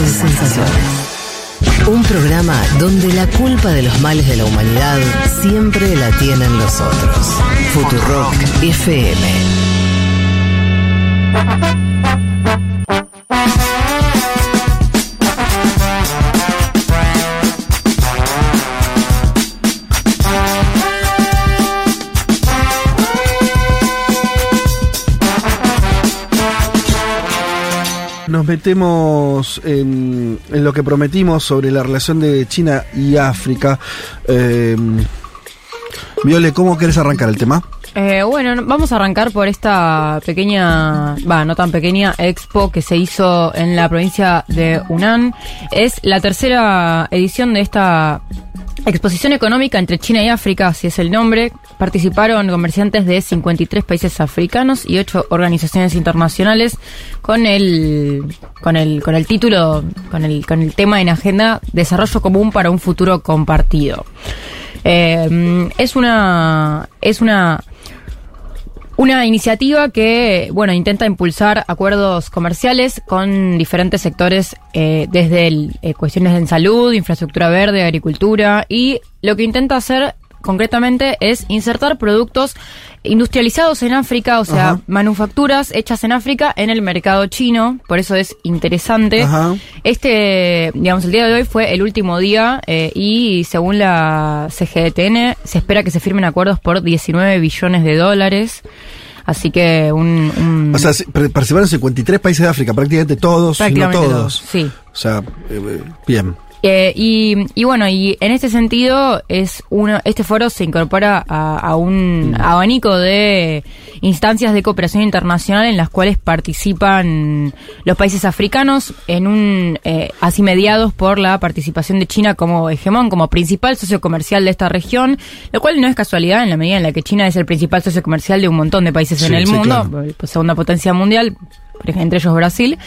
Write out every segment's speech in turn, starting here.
de sensaciones. Un programa donde la culpa de los males de la humanidad siempre la tienen los otros. Futurock FM. Metemos en, en lo que prometimos sobre la relación de China y África. Eh, Viole, ¿cómo querés arrancar el tema? Eh, bueno, vamos a arrancar por esta pequeña, va, no tan pequeña, expo que se hizo en la provincia de Hunan. Es la tercera edición de esta exposición económica entre China y África, así es el nombre. Participaron comerciantes de 53 países africanos y 8 organizaciones internacionales con el, con el, con el título, con el, con el tema en agenda Desarrollo común para un futuro compartido. Eh, es una, es una, una iniciativa que, bueno, intenta impulsar acuerdos comerciales con diferentes sectores, eh, desde el, eh, cuestiones en salud, infraestructura verde, agricultura, y lo que intenta hacer concretamente es insertar productos industrializados en África, o sea, Ajá. manufacturas hechas en África en el mercado chino, por eso es interesante. Ajá. Este, digamos, el día de hoy fue el último día eh, y según la CGTN se espera que se firmen acuerdos por 19 billones de dólares. Así que un... un- O sea, participaron 53 países de África, prácticamente todos, no todos. Sí. O sea, eh, eh, bien. Eh, y, y bueno, y en este sentido, es uno, este foro se incorpora a, a un abanico de instancias de cooperación internacional en las cuales participan los países africanos, en un eh, así mediados por la participación de China como hegemón, como principal socio comercial de esta región, lo cual no es casualidad en la medida en la que China es el principal socio comercial de un montón de países en el sí, mundo, claro. pues, segunda potencia mundial, entre ellos Brasil.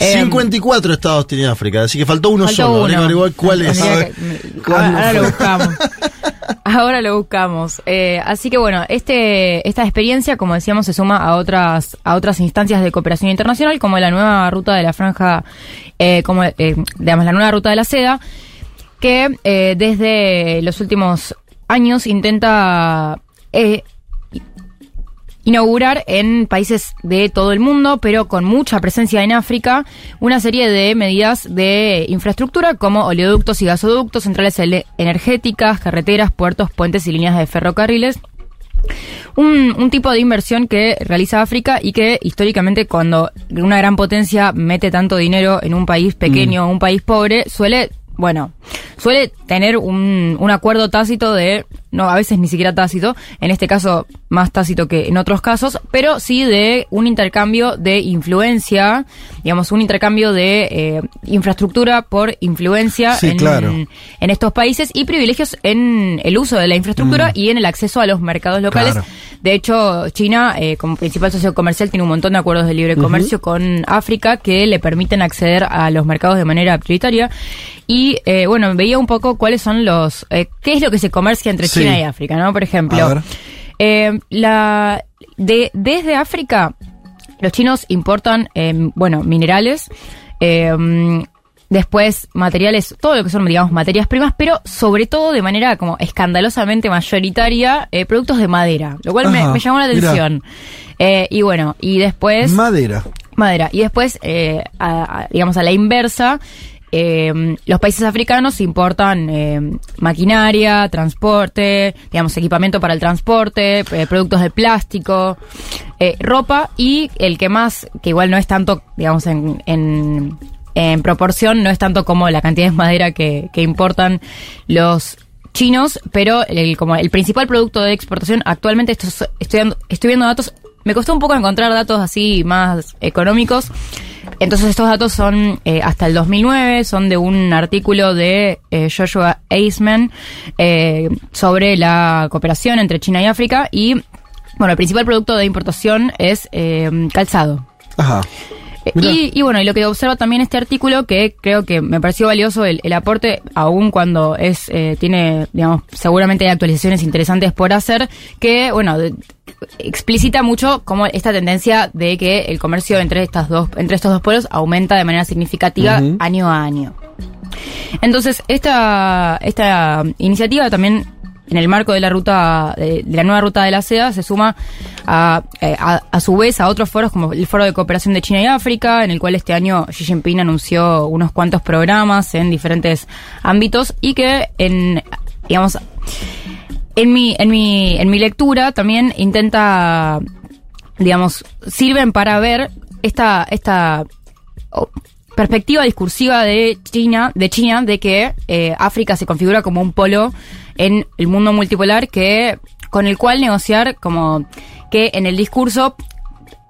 Eh, 54 estados tiene África, así que faltó uno Faltó solo. uno. Habría que averiguar cuál es. Que- ahora, ¿cuándo ahora lo buscamos. Ahora lo buscamos. Eh, así que bueno, este, esta experiencia, como decíamos, se suma a otras, a otras instancias de cooperación internacional, como la nueva ruta de la franja, eh, como eh, digamos la nueva ruta de la seda, que eh, desde los últimos años intenta eh, inaugurar en países de todo el mundo, pero con mucha presencia en África, una serie de medidas de infraestructura como oleoductos y gasoductos, centrales energéticas, carreteras, puertos, puentes y líneas de ferrocarriles. Un, un tipo de inversión que realiza África y que históricamente cuando una gran potencia mete tanto dinero en un país pequeño o un país pobre, suele, bueno, suele tener un, un acuerdo tácito de, no, a veces ni siquiera tácito, en este caso más tácito que en otros casos, pero sí de un intercambio de influencia, digamos, un intercambio de eh, infraestructura por influencia Sí, en, claro. en estos países y privilegios en el uso de la infraestructura y en el acceso a los mercados locales. Claro. De hecho, China, eh, como principal socio comercial, tiene un montón de acuerdos de libre comercio con África que le permiten acceder a los mercados de manera prioritaria. Y eh, bueno, veía un poco cuáles son los. eh, ¿Qué es lo que se comercia entre Sí. China y África, no? Por ejemplo, eh, la, de, desde África, los chinos importan, eh, bueno, minerales, eh, después materiales, todo lo que son, digamos, materias primas, pero sobre todo de manera como escandalosamente mayoritaria, eh, productos de madera, lo cual me, Ajá, me llamó la atención. Eh, y bueno, y después... Madera. Madera. Y después, a- a- digamos, a la inversa, eh, los países africanos importan eh, maquinaria, transporte, digamos, equipamiento para el transporte, eh, productos de plástico, eh, ropa y el que más, que igual no es tanto, digamos, en, en, en proporción, no es tanto como la cantidad de madera que, importan los chinos, pero el, como el principal producto de exportación actualmente esto es- estoy, dando- estoy viendo datos, me costó un poco encontrar datos así más económicos. Entonces estos datos son eh, hasta el 2009, son de un artículo de eh, Joshua Eisman eh, sobre la cooperación entre China y África y bueno, el principal producto de importación es eh, calzado. Ajá. Eh. Y, y bueno, y lo que observa también este artículo, que creo que me pareció valioso el, el aporte, aún cuando es eh, tiene, digamos, seguramente hay actualizaciones interesantes por hacer, que, bueno, de- explicita mucho como esta tendencia de que el comercio entre estas dos, entre estos dos pueblos aumenta de manera significativa año a año. Entonces, esta, esta iniciativa también, en el marco de la ruta, de, la nueva ruta de la seda, se suma a, eh, a, a su vez a otros foros como el Foro de Cooperación de China y África, en el cual este año Xi Jinping anunció unos cuantos programas en diferentes ámbitos y que en, digamos, en mi, en mi, en mi lectura también intenta, digamos, sirven para ver esta, esta perspectiva discursiva de China, de China, de que eh, África se configura como un polo en el mundo multipolar que, con el cual negociar como que en el discurso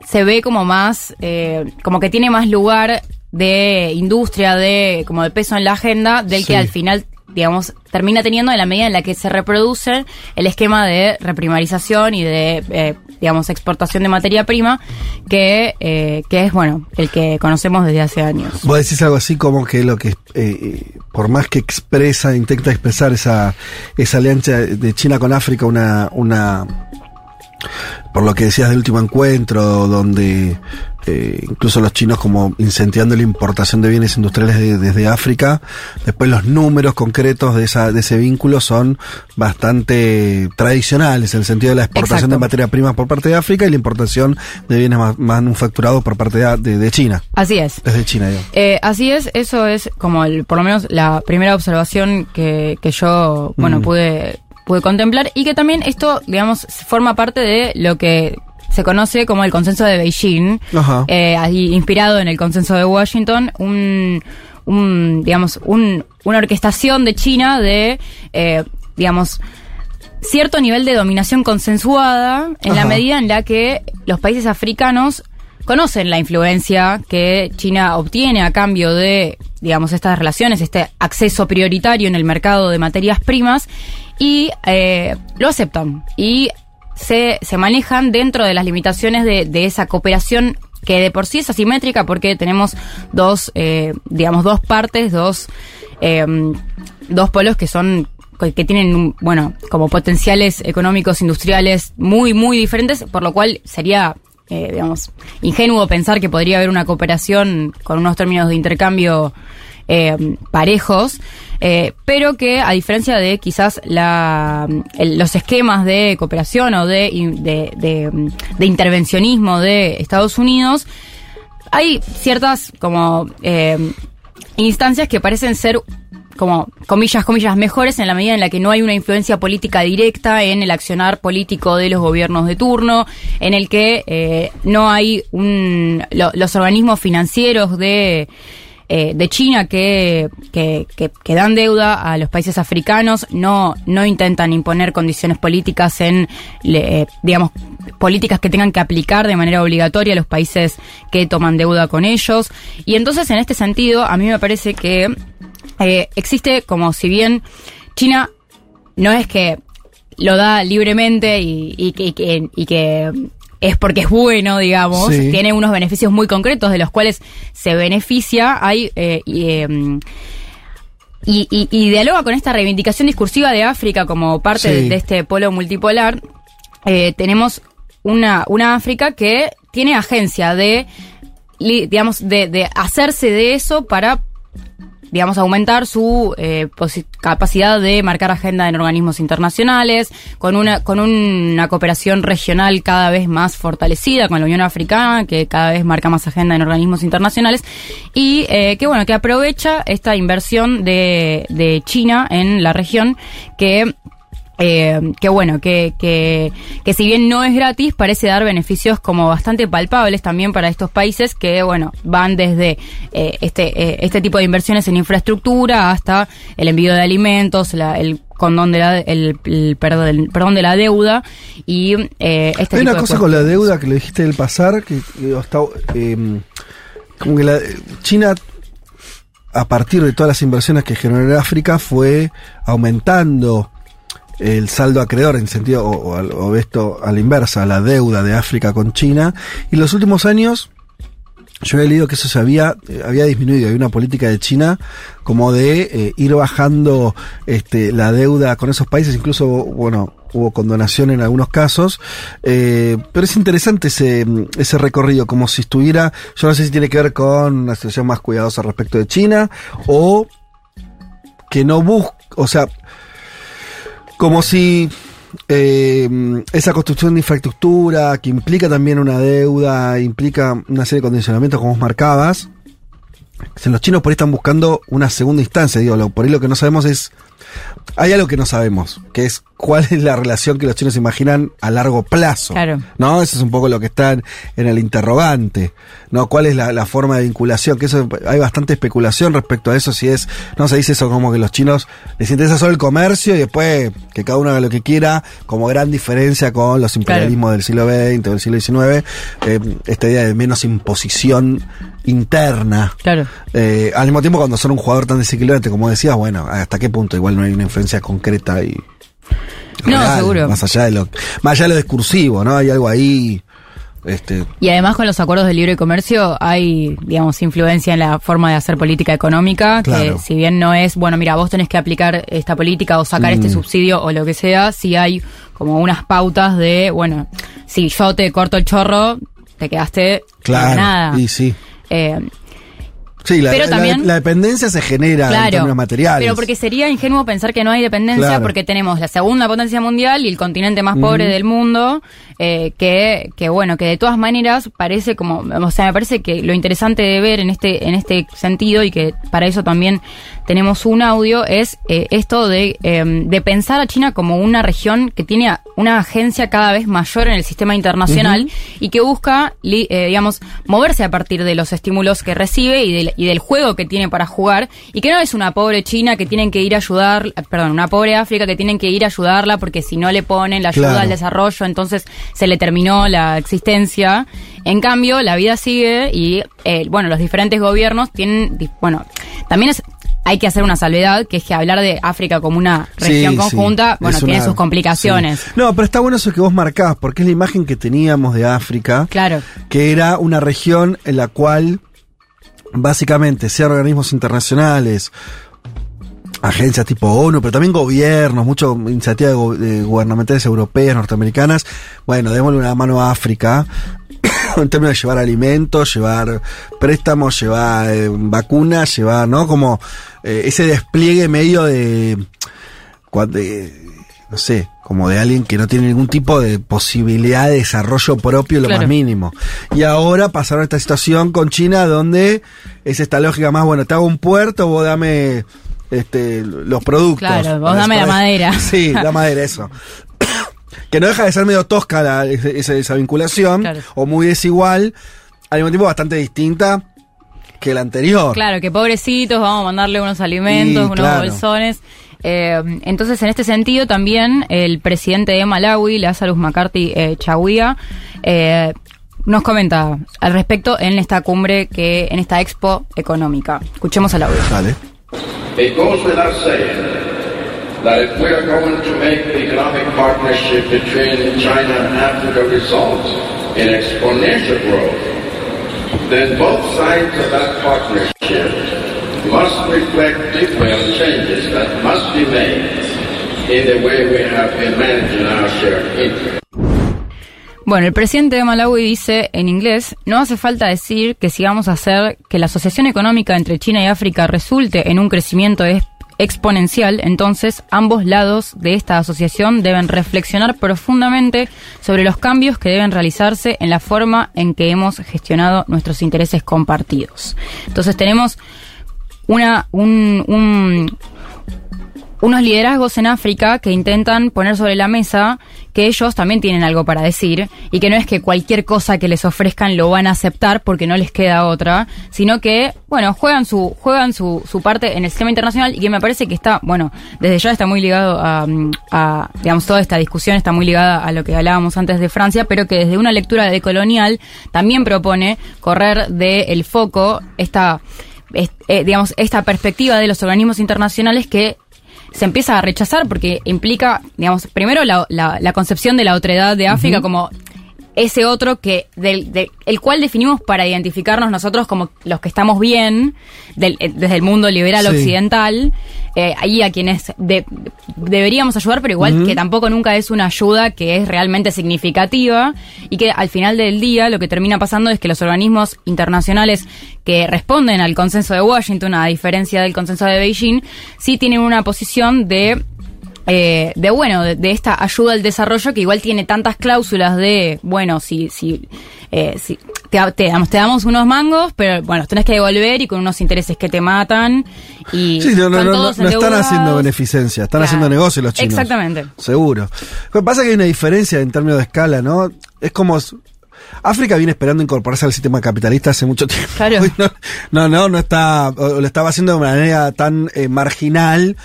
se ve como más, eh, como que tiene más lugar de industria, de como de peso en la agenda, del Sí. que al final, digamos, termina teniendo en la medida en la que se reproduce el esquema de reprimarización y de, eh, digamos, exportación de materia prima, que, eh, que es, bueno, el que conocemos desde hace años. Vos decís algo así como que lo que, eh, por más que expresa, intenta expresar esa, esa alianza de China con África, una, una, por lo que decías del último encuentro, donde eh, incluso los chinos como incentivando la importación de bienes industriales de- desde África, después los números concretos de, esa, de ese vínculo son bastante tradicionales, en el sentido de la exportación Exacto. de materia prima por parte de África y la importación de bienes ma- manufacturados por parte de, de- de China, Así es. desde China, digo. Eh, así es, eso es como el, por lo menos la primera observación que, que yo, bueno, Mm. pude, pude contemplar y que también esto, digamos, forma parte de lo que se conoce como el consenso de Beijing, eh, ahí inspirado en el consenso de Washington, un, un digamos, un, una orquestación de China de, eh, digamos, cierto nivel de dominación consensuada en la medida en la que los países africanos conocen la influencia que China obtiene a cambio de, digamos, estas relaciones, este acceso prioritario en el mercado de materias primas y eh, lo aceptan. Y se, se manejan dentro de las limitaciones de, de esa cooperación que de por sí es asimétrica porque tenemos dos, eh, digamos, dos partes, dos, eh, dos polos que son que tienen, bueno, como potenciales económicos, industriales muy, muy diferentes, por lo cual sería, eh, digamos, ingenuo pensar que podría haber una cooperación con unos términos de intercambio eh, parejos, eh, pero que a diferencia de quizás la, el- los esquemas de cooperación o de, de, de- de intervencionismo de Estados Unidos, hay ciertas como eh, instancias que parecen ser como comillas, comillas mejores en la medida en la que no hay una influencia política directa en el accionar político de los gobiernos de turno, en el que eh, no hay los organismos financieros de eh, de China que, que, que- que dan deuda a los países africanos no, no intentan imponer condiciones políticas en, eh, digamos, políticas que tengan que aplicar de manera obligatoria a los países que toman deuda con ellos. Y entonces, en este sentido, a mí me parece que eh, existe como si bien China no es que lo da libremente y, y y y que es porque es bueno, digamos, Sí. tiene unos beneficios muy concretos de los cuales se beneficia. Hay eh, y, em, y, y- y dialoga con esta reivindicación discursiva de África como parte Sí. de, de este polo multipolar. Eh, tenemos una, una África que tiene agencia de, digamos, de, de hacerse de eso para digamos, aumentar su eh, capacidad de marcar agenda en organismos internacionales, con una, con una cooperación regional cada vez más fortalecida con la Unión Africana, que cada vez marca más agenda en organismos internacionales, y eh, que bueno, que aprovecha esta inversión de, de China en la región, que eh, que bueno, que, que, que si bien no es gratis, parece dar beneficios como bastante palpables también para estos países que, bueno, van desde eh, este, eh, este tipo de inversiones en infraestructura hasta el envío de alimentos, la- el condón de la, el, el perdón, el perdón de la deuda y eh, este Hay tipo una de cosa con la deuda que le dijiste del pasar, que, eh, como que la, China, a partir de todas las inversiones que generó en África, fue aumentando el saldo acreedor en sentido, o, o o esto a la inversa, la deuda de África con China, y en los últimos años yo había leído que eso se había, eh, había disminuido. Hay una política de China como de eh, ir bajando este, la deuda con esos países, incluso, bueno, hubo condonación en algunos casos. Eh, pero es interesante ese, ese recorrido, como si estuviera, yo no sé si tiene que ver con una situación más cuidadosa respecto de China o que no busca, o sea, como si eh, esa construcción de infraestructura que implica también una deuda, implica una serie de condicionamientos como vos marcabas. Los chinos por ahí están buscando una segunda instancia, digo, lo- por ahí lo que no sabemos es. Hay algo que no sabemos, que es cuál es la relación que los chinos imaginan a largo plazo. Claro. ¿No? Eso es un poco lo que está en el interrogante. ¿No? ¿Cuál es la, la forma de vinculación? Que eso hay bastante especulación respecto a eso, si es, no se dice eso como que los chinos les interesa solo el comercio y después que cada uno haga lo que quiera, como gran diferencia con los imperialismos del siglo XX o del siglo XIX, eh, esta idea de menos imposición interna. Claro. Eh, al mismo tiempo, cuando son un jugador tan desequilibrante como decías, bueno, ¿hasta qué punto? Igual no hay una influencia concreta y. No, seguro. Más allá de lo, más allá de lo discursivo, ¿no? Hay algo ahí. Este, Y además con los acuerdos de libre comercio hay, digamos, influencia en la forma de hacer política económica, Claro. que si bien no es, bueno, mira, vos tenés que aplicar esta política o sacar Mm. este subsidio o lo que sea, sí hay como unas pautas de, bueno, si yo te corto el chorro, te quedaste claro. nada. Y sí. Eh, Sí, la, Pero la- también- la dependencia se genera en claro, términos materiales. pero porque sería ingenuo pensar que no hay dependencia Claro. porque tenemos la segunda potencia mundial y el continente más pobre del mundo, eh, que, que bueno, que de todas maneras parece como, o sea, me parece que lo interesante de ver en este, en este sentido y que para eso también tenemos un audio es eh, esto de, eh, de pensar a China como una región que tiene una agencia cada vez mayor en el sistema internacional y que busca, li- eh, digamos, moverse a partir de los estímulos que recibe y del, y del juego que tiene para jugar y que no es una pobre China que tienen que ir a ayudar, eh, perdón, una pobre África que tienen que ir a ayudarla porque si no le ponen la ayuda Claro. al desarrollo, entonces se le terminó la existencia. En cambio, la vida sigue y, eh, bueno, los diferentes gobiernos tienen, bueno, también es... Hay que hacer una salvedad, que es que hablar de África como una región sí. conjunta, bueno, tiene una- sus complicaciones. sí. No, pero está bueno eso que vos marcás, porque es la imagen que teníamos de África. Claro. que era una región en la cual básicamente sean organismos internacionales, agencias tipo ONU, pero también gobiernos, muchas iniciativas gubernamentales europeas, norteamericanas, bueno, démosle una mano a África en términos de llevar alimentos, llevar préstamos, llevar eh, vacunas, llevar, ¿no? Como eh, ese despliegue medio de, de, no sé, como de alguien que no tiene ningún tipo de posibilidad de desarrollo propio, lo Claro. más mínimo. Y ahora pasaron a esta situación con China donde es esta lógica más, bueno, te hago un puerto, vos dame este, los productos. Claro, vos dame la madera. Sí, la madera, eso. Que no deja de ser medio tosca la- esa, esa vinculación, Claro. o muy desigual, al mismo tiempo bastante distinta que la anterior. Claro, que pobrecitos, vamos a mandarle unos alimentos, Y, unos claro. bolsones. Eh, entonces, en este sentido, también el presidente de Malawi, Lazarus McCarthy eh, Chawía, eh, nos comenta al respecto en esta cumbre, que en esta expo económica. Escuchemos el audio. Vale. It goes without saying that if we are going to make the economic partnership between China and Africa result in exponential growth, then both sides of that partnership must reflect deeply on changes that must be made in the way we have been managing our shared interests. Bueno, el presidente de Malawi dice en inglés, no hace falta decir que si vamos a hacer que la asociación económica entre China y África resulte en un crecimiento exponencial, entonces ambos lados de esta asociación deben reflexionar profundamente sobre los cambios que deben realizarse en la forma en que hemos gestionado nuestros intereses compartidos. Entonces tenemos una, un, un- unos liderazgos en África que intentan poner sobre la mesa que ellos también tienen algo para decir y que no es que cualquier cosa que les ofrezcan lo van a aceptar porque no les queda otra, sino que, bueno, juegan su juegan su, su parte en el sistema internacional y que me parece que está, bueno, desde ya está muy ligado a, a, digamos, toda esta discusión está muy ligada a lo que hablábamos antes de Francia, pero que desde una lectura de colonial también propone correr del foco esta, es- eh, digamos, esta perspectiva de los organismos internacionales que se empieza a rechazar porque implica, digamos, primero la, la- la concepción de la otredad de África como ese otro que del, el cual definimos para identificarnos nosotros como los que estamos bien del- eh, desde el mundo liberal Sí. occidental eh, ahí a quienes de- deberíamos ayudar pero igual que tampoco nunca es una ayuda que es realmente significativa y que al final del día lo que termina pasando es que los organismos internacionales que responden al consenso de Washington a diferencia del consenso de Beijing sí tienen una posición de eh, de bueno, de, de esta ayuda al desarrollo que igual tiene tantas cláusulas de, bueno, si, si, eh, si te, te damos, te damos unos mangos, pero bueno, los tenés que devolver y con unos intereses que te matan y Sí, no, no, están no, no, están haciendo beneficencia, están Claro. haciendo negocio los chinos. Exactamente. Seguro. Lo que pasa es que hay una diferencia en términos de escala, ¿no? Es como... África viene esperando incorporarse al sistema capitalista hace mucho tiempo. Claro. No, no, no, no está, lo estaba haciendo de manera tan eh, marginal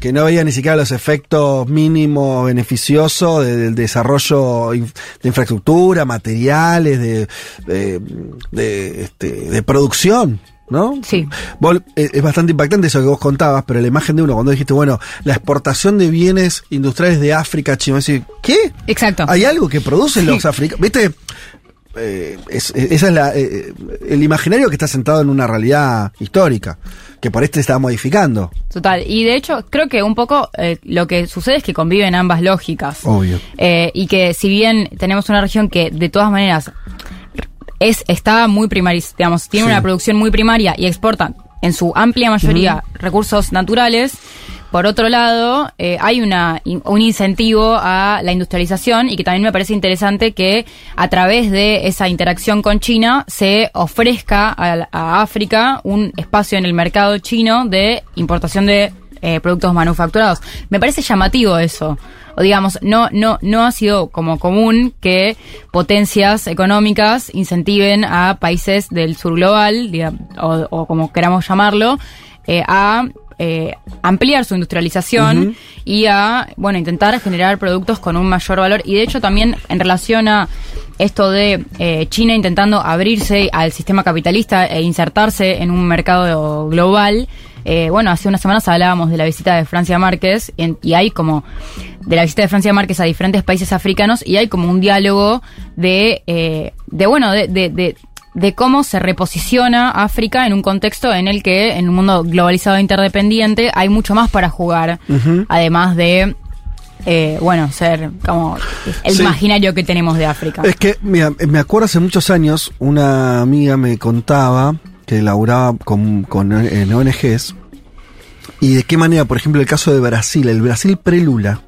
que no veía ni siquiera los efectos mínimos beneficiosos de- del desarrollo de infraestructura, materiales, de, de, de, este, de producción. ¿No? Sí. Vos- eh, es bastante impactante eso que vos contabas, pero la imagen de uno, cuando dijiste, bueno, la exportación de bienes industriales de África, chino, decir, ¿qué? Exacto. ¿Hay algo que producen los africanos? ¿Viste? Eh, es, es- esa es la, eh, el imaginario que está sentado en una realidad histórica, que por este se está modificando. Total. Y de hecho, creo que un poco eh, lo que sucede es que conviven ambas lógicas. Obvio. Eh, y que si bien tenemos una región que de todas maneras es está muy primaria, digamos, tiene Sí. una producción muy primaria y exporta en su amplia mayoría recursos naturales, por otro lado, eh, hay una, un incentivo a la industrialización y que también me parece interesante que a través de esa interacción con China se ofrezca a, África un espacio en el mercado chino de importación de eh, productos manufacturados. Me parece llamativo eso. O digamos, no, no, no ha sido como común que potencias económicas incentiven a países del sur global, diga- o, o como queramos llamarlo, eh, a eh, ampliar su industrialización y a, bueno, intentar generar productos con un mayor valor. Y de hecho también en relación a esto de eh, China intentando abrirse al sistema capitalista e insertarse en un mercado global, eh, bueno, hace unas semanas hablábamos de la visita de Francia Márquez y, en- y hay como de la visita de Francia Márquez a diferentes países africanos y hay como un diálogo de, eh, de bueno, de, de, de, de cómo se reposiciona África en un contexto en el que en un mundo globalizado e interdependiente hay mucho más para jugar, además de eh, bueno, ser como el Sí. imaginario que tenemos de África. Es que, mira, me acuerdo hace muchos años, una amiga me contaba que laburaba con, con en ONGs y de qué manera, por ejemplo, el caso de Brasil, el Brasil pre-Lula,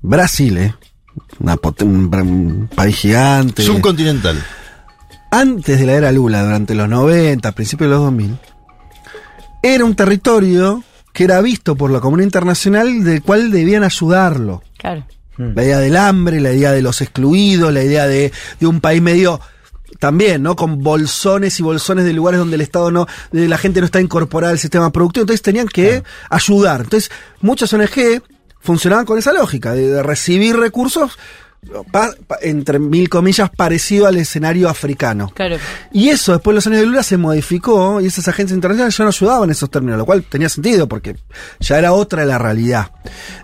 Brasil, ¿eh? Una un, un país gigante. Subcontinental. Antes de la era Lula, durante los 90, principios de los 2000, era un territorio que era visto por la comunidad internacional del cual debían ayudarlo. Claro. La idea del hambre, la idea de los excluidos, la idea de, de un país medio también, ¿no? Con bolsones y bolsones de lugares donde el Estado no, de la gente no está incorporada al sistema productivo, entonces tenían que ayudar. Entonces, muchas ONG funcionaban con esa lógica, de, de recibir recursos, pa- pa- entre mil comillas, parecido al escenario africano. Claro. Y eso, después de los años de Lula, se modificó y esas agencias internacionales ya no ayudaban en esos términos, lo cual tenía sentido porque ya era otra la realidad.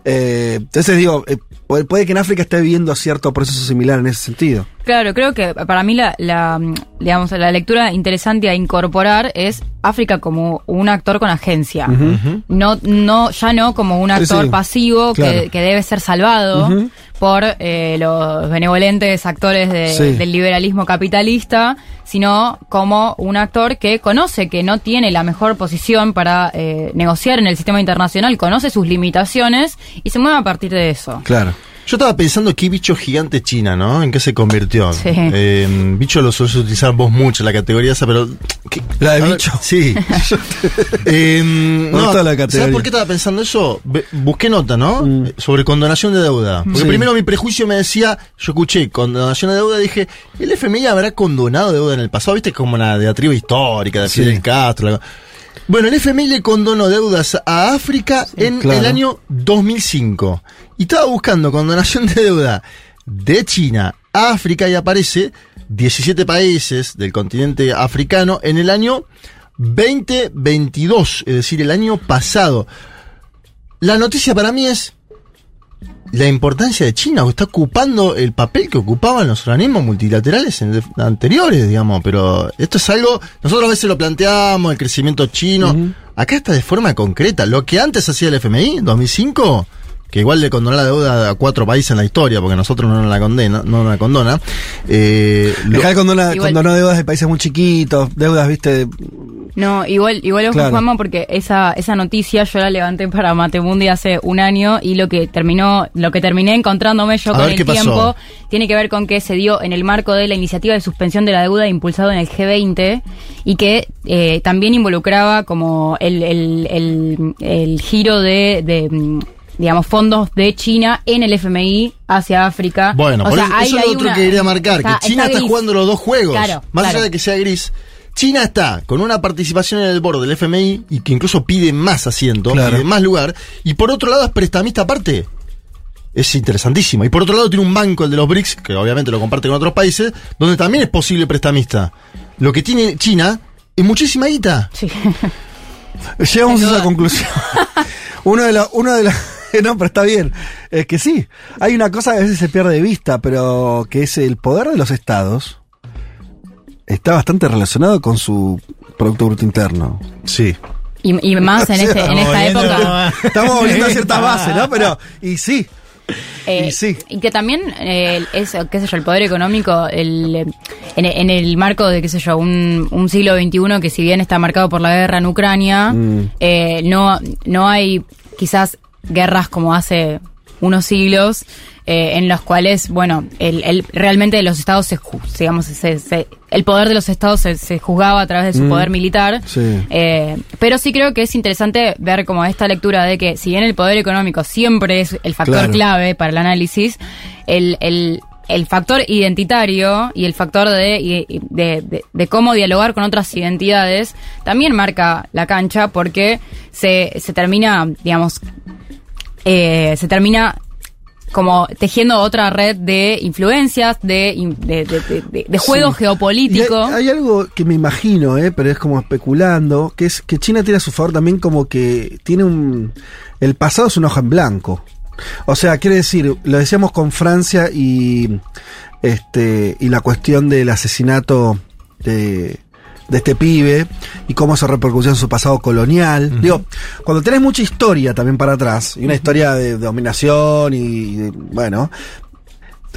Eh, entonces digo, eh, puede, puede que en África esté viviendo cierto proceso similar en ese sentido. Claro, creo que para mí la, la, mm, digamos, la lectura interesante a incorporar es África como un actor con agencia. No, no, ya no como un actor sí. pasivo Claro. que, que debe ser salvado por eh, los benevolentes actores de- Sí. del liberalismo capitalista, sino como un actor que conoce que no tiene la mejor posición para eh, negociar en el sistema internacional, conoce sus limitaciones y se mueve a partir de eso. Claro. Yo estaba pensando qué bicho gigante China, ¿no? ¿En qué se convirtió? Sí. Eh, bicho lo sueles utilizar vos mucho, la categoría esa, pero... ¿qué? ¿La de ver, bicho? Sí. Eh, Me gusta la categoría. ¿Sabes por qué estaba pensando eso? Busqué nota, ¿no? Mm. Eh, Sobre condonación de deuda. Porque Sí. primero mi prejuicio me decía, yo escuché condonación de deuda, dije, ¿el FMI habrá condonado deuda en el pasado? ¿Viste? Como una diatriba histórica de Sí. Fidel Castro. la- Bueno, el FMI le condonó deudas a África en claro. el año 2005. Y estaba buscando condonación de deuda de China a África y aparece 17 países del continente africano en el año 2022, es decir, el año pasado. La noticia para mí es, la importancia de China, que está ocupando el papel que ocupaban los organismos multilaterales en- anteriores, digamos, pero esto es algo, nosotros a veces lo planteamos, el crecimiento chino, acá está de forma concreta, lo que antes hacía el FMI en 2005, que igual le condonó la deuda a cuatro países en la historia, porque nosotros no nos la condena, no nos la condona, eh, lo- condona, Igual- condonó deudas de países muy chiquitos, deudas, viste, de- No, igual, igual ojo, Claro. Juanma, porque esa, esa noticia yo la levanté para Matemundi hace un año y lo que terminó, lo que terminé encontrándome yo A con el tiempo tiene que ver con que se dio en el marco de la iniciativa de suspensión de la deuda impulsado en el G20 y que eh, también involucraba como el, el, el, el giro de, de, mm, digamos, fondos de China en el FMI hacia África. Bueno, O por sea, eso, hay- eso es lo otro una- que quería marcar, está- que China está jugando los dos juegos. Claro, Más claro. allá de que sea gris, China está con una participación en el board del FMI y que incluso pide más asiento, Claro. pide más lugar, y por otro lado es prestamista aparte. Es interesantísimo. Y por otro lado tiene un banco, el de los BRICS, que obviamente lo comparte con otros países, donde también es posible prestamista. Lo que tiene China es muchísima guita. Sí. Llegamos a esa conclusión. uno de los, uno de los, no, pero está bien. Es que sí, hay una cosa que a veces se pierde de vista, pero que es el poder de los estados. Está bastante relacionado con su Producto Bruto Interno. Sí. Y, y más en, este, en esta volviendo- época. Estamos volviendo a ciertas bases, ¿no? Pero, y sí. Eh, Y sí. y que también eh, es, qué sé yo, el poder económico, el, en, en el marco de, qué sé yo, un, un siglo XXI que si bien está marcado por la guerra en Ucrania, Mm. eh, no, no hay quizás guerras como hace unos siglos eh, en los cuales, bueno, el, el- realmente los estados, se, digamos, se- se- el poder de los estados se, se juzgaba a través de su Mm. poder militar. Sí. Eh, pero sí creo que es interesante ver como esta lectura de que si bien el poder económico siempre es el factor Claro. clave para el análisis, el, el, el factor identitario y el factor de, de, de- de cómo dialogar con otras identidades también marca la cancha porque se, se termina, digamos, eh, se termina como tejiendo otra red de influencias, de, de, de- de- juego Sí. geopolítico. Hay, hay algo que me imagino, ¿eh? pero es como especulando, que es que China tiene a su favor también como que tiene un... El pasado es una hoja en blanco. O sea, quiere decir, lo decíamos con Francia y, este, y la cuestión del asesinato de, de este pibe y cómo se repercutió en su pasado colonial. Digo, cuando tenés mucha historia también para atrás, y una historia de dominación y, y de- bueno,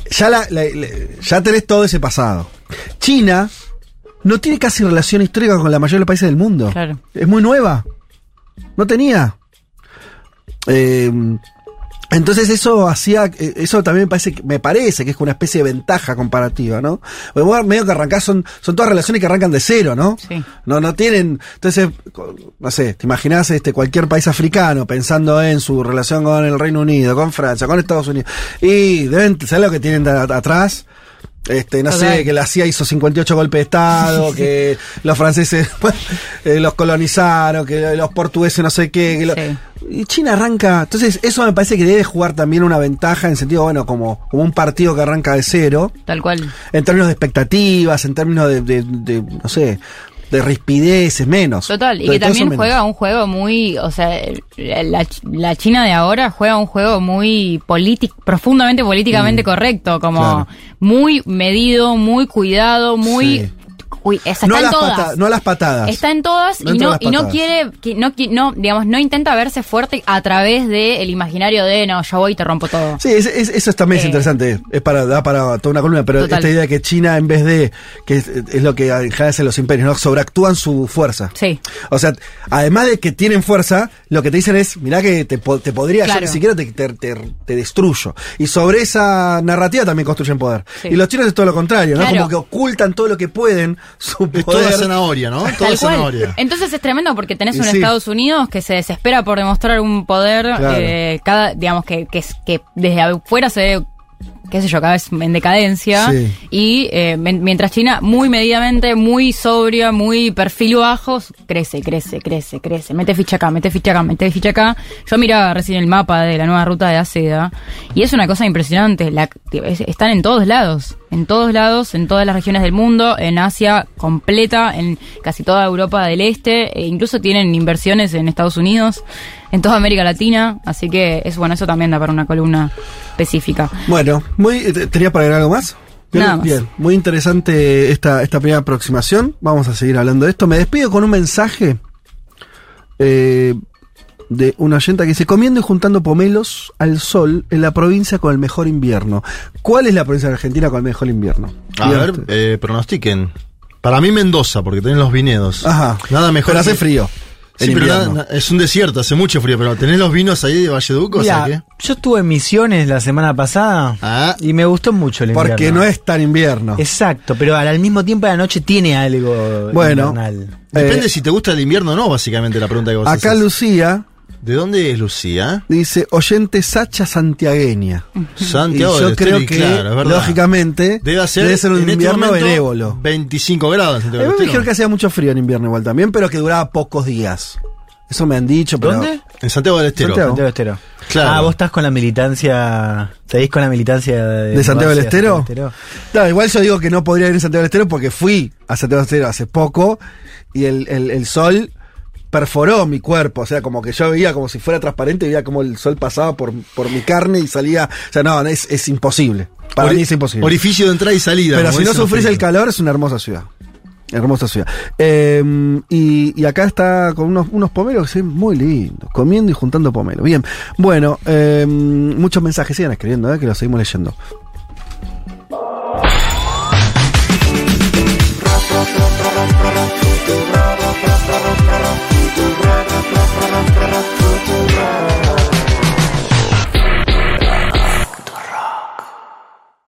ya, la, la- la- ya tenés todo ese pasado. China no tiene casi relación histórica con la mayoría de los países del mundo. Claro. Es muy nueva. No tenía. Eh, entonces eso hacía, eh, eso también me parece, que- me parece que es una especie de ventaja comparativa, ¿no? Porque vos medio que arrancás son, son todas relaciones que arrancan de cero, ¿no? Sí. No, no tienen, entonces, no sé, te imaginás este, cualquier país africano pensando en su relación con el Reino Unido, con Francia, con Estados Unidos, y deben, ¿sabes lo que tienen de at- atrás? Este, no sé, que la CIA hizo 58 golpes de Estado, que los franceses eh, los colonizaron, que los portugueses no sé qué. que lo- Sí. Y China arranca. Entonces, eso me parece que debe jugar también una ventaja en sentido, bueno, como, como un partido que arranca de cero, Tal cual. en términos de expectativas, en términos de, de- de, no sé, de rispideces, menos. Total, y que también juega un juego muy, o sea, la, la China de ahora juega un juego muy político, profundamente políticamente correcto, como Mm. Claro. muy medido, muy cuidado, muy... Sí. Uy, esa No está en las todas. pata- no a las patadas. Está en todas No y no y no quiere que no no digamos no intenta verse fuerte a través del imaginario de no yo voy y te rompo todo. Sí, es- es- eso también es Eh, interesante. Es para, da para toda una columna, pero Total. esta idea de que China, en vez de, que es, es lo que hacen los imperios, ¿no? sobreactúan su fuerza. Sí. O sea, además de que tienen fuerza, lo que te dicen es, mirá que te, te podría, yo ni siquiera te, te, te- te destruyo. Y sobre esa narrativa también construyen poder. Sí. Y los chinos es todo lo contrario, ¿no? Claro. Como que ocultan todo lo que pueden, su Es poder. toda zanahoria, ¿no? Toda zanahoria. Entonces es tremendo porque tenés Y un sí. Estados Unidos que se desespera por demostrar un poder, Claro. eh, cada, digamos que, que, es- que desde afuera se ve, qué sé yo, cada vez en decadencia. Sí. Y eh, mientras China, muy medidamente, muy sobria, muy perfil bajo, crece, crece, crece, crece. Mete ficha acá, mete ficha acá, mete ficha acá. Yo miraba recién el mapa de la nueva ruta de la seda y es una cosa impresionante. La, es- están en todos lados. En todos lados, en todas las regiones del mundo, en Asia completa, en casi toda Europa del Este, e incluso tienen inversiones en Estados Unidos, en toda América Latina, así que es bueno, eso también da para una columna específica. Bueno, muy, eh, ¿tenía para agregar algo más? Bien, Nada más. bien, muy interesante esta, esta primera aproximación. Vamos a seguir hablando de esto. Me despido con un mensaje eh, de una oyenta que dice, comiendo y juntando pomelos al sol en la provincia con el mejor invierno. ¿Cuál es la provincia de Argentina con el mejor invierno? A ver, eh, pronostiquen. Para mí Mendoza, porque tienen los viñedos. Ajá. Nada mejor. Pero hace que- frío. Sí, pero nada- es un desierto, hace mucho frío, pero tenés los vinos ahí de Valleduco, o sea Mira, que- yo estuve en Misiones la semana pasada Ah. y me gustó mucho el invierno. Porque no es tan invierno. Exacto, pero al, al mismo tiempo la noche tiene algo Bueno. invernal. Depende Eh, si te gusta el invierno o no, básicamente la pregunta que vos Acá haces. Lucía ¿De dónde es Lucía? dice, oyente Sacha Santiagueña. Santiago y yo creo que, claro, es verdad. lógicamente, Debe ser, un en este invierno momento, benévolo. 25 grados en A Santiago mí me dijeron que hacía mucho frío en invierno igual también, pero que duraba pocos días. Eso me han dicho, pero... ¿Dónde? En Santiago del Estero. Santiago. Santiago del Estero. Claro. Ah, vos estás con la militancia. ¿Seguís con la militancia de, ¿De Santiago del Estero? Santiago No, igual yo digo que no podría ir en Santiago del Estero porque fui a Santiago del Estero hace poco y el, el- el sol perforó mi cuerpo, o sea, como que yo veía como si fuera transparente, veía como el sol pasaba por, por mi carne y salía, o sea, no, es, es imposible. Para mí es imposible. Orificio de entrada y salida. Pero si no sufrís el calor, es una hermosa ciudad. Hermosa ciudad. Em, y, acá está con unos, unos pomelos que muy lindos, comiendo y juntando pomelos. Bien, bueno, em, muchos mensajes sigan escribiendo, eh, que los seguimos leyendo. Thank you.